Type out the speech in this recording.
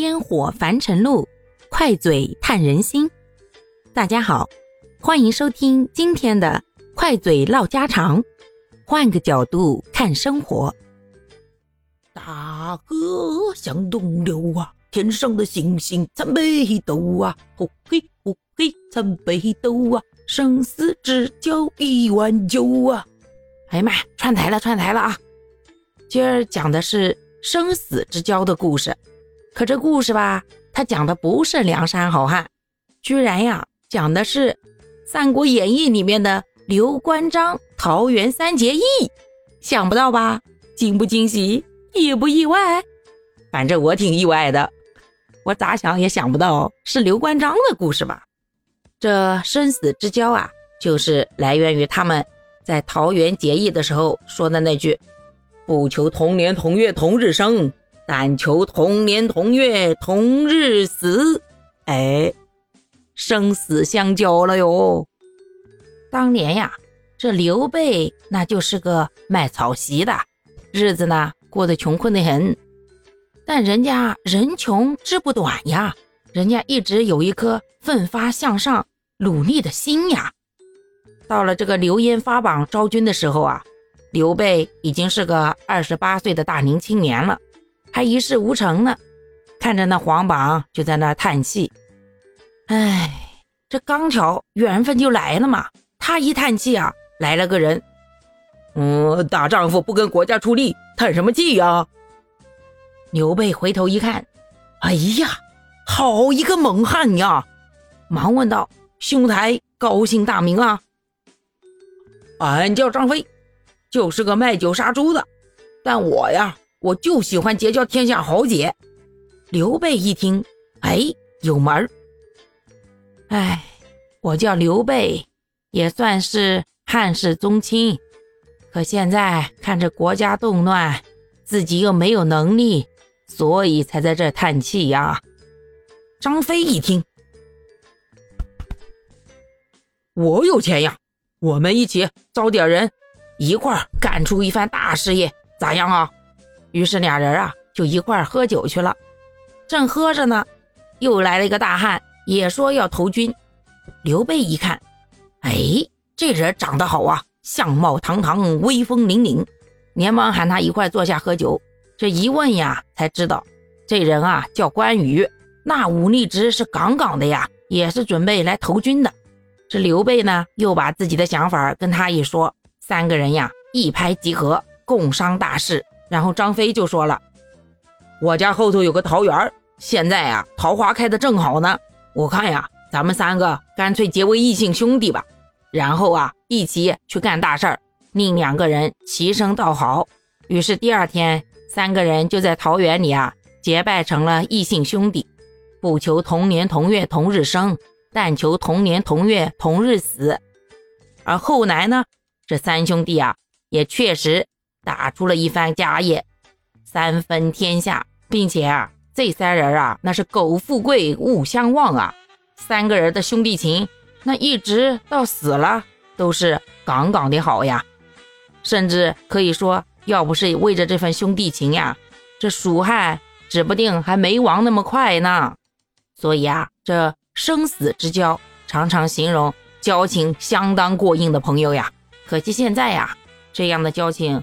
烟火凡尘路，快嘴探人心。大家好，欢迎收听今天的快嘴唠家常，换个角度看生活。大河向东流啊，天上的星星参北斗啊，吼嘿吼嘿参北斗啊，生死之交一碗酒啊。哎呀妈呀，串台了，串台了啊！今儿讲的是生死之交的故事，可这故事吧，他讲的不是梁山好汉，居然呀，讲的是《三国演义》里面的刘关张桃园三结义，想不到吧？惊不惊喜，意不意外？反正我挺意外的，我咋想也想不到是刘关张的故事吧？这生死之交啊，就是来源于他们在桃园结义的时候说的那句。不求同年同月同日生，但求同年同月同日死。哎，生死相交了哟。当年呀，这刘备那就是个卖草席的，日子呢过得穷困的很。但人家人穷志不短呀，人家一直有一颗奋发向上、努力的心呀。到了这个刘焉发榜招军的时候啊。刘备已经是个二十八岁的大龄青年了，还一事无成呢。看着那皇榜，就在那叹气：“哎，这刚巧缘分就来了嘛。”他一叹气啊，来了个人：“嗯，大丈夫不跟国家出力，叹什么气呀？”刘备回头一看，哎呀，好一个猛汉呀！忙问道：“兄台高姓大名啊？”“俺叫张飞。”就是个卖酒杀猪的，但我呀，我就喜欢结交天下豪杰。刘备一听，哎，有门儿。哎，我叫刘备，也算是汉室宗亲，可现在看着国家动乱，自己又没有能力，所以才在这叹气呀。张飞一听，我有钱呀，我们一起招点人。一块儿干出一番大事业，咋样啊？于是俩人啊就一块喝酒去了。正喝着呢，又来了一个大汉，也说要投军。刘备一看，哎，这人长得好啊，相貌堂堂，威风凛凛，连忙喊他一块坐下喝酒。这一问呀，才知道这人啊叫关羽，那武力值是杠杠的呀，也是准备来投军的。这刘备呢，又把自己的想法跟他一说。三个人呀，一拍即合，共商大事。然后张飞就说了：“我家后头有个桃园，现在呀，桃花开的正好呢。我看呀，咱们三个干脆结为异姓兄弟吧，然后啊，一起去干大事儿。另两个人齐声道好。于是第二天，三个人就在桃园里啊，结拜成了异姓兄弟。不求同年同月同日生，但求同年同月同日死。而后来呢？这三兄弟啊，也确实打出了一番家业，三分天下，并且啊，这三人啊，那是苟富贵勿相忘啊。三个人的兄弟情，那一直到死了都是杠杠的好呀。甚至可以说，要不是为着这份兄弟情呀，这蜀汉指不定还没亡那么快呢。所以啊，这生死之交，常常形容交情相当过硬的朋友呀。可惜现在呀，这样的交情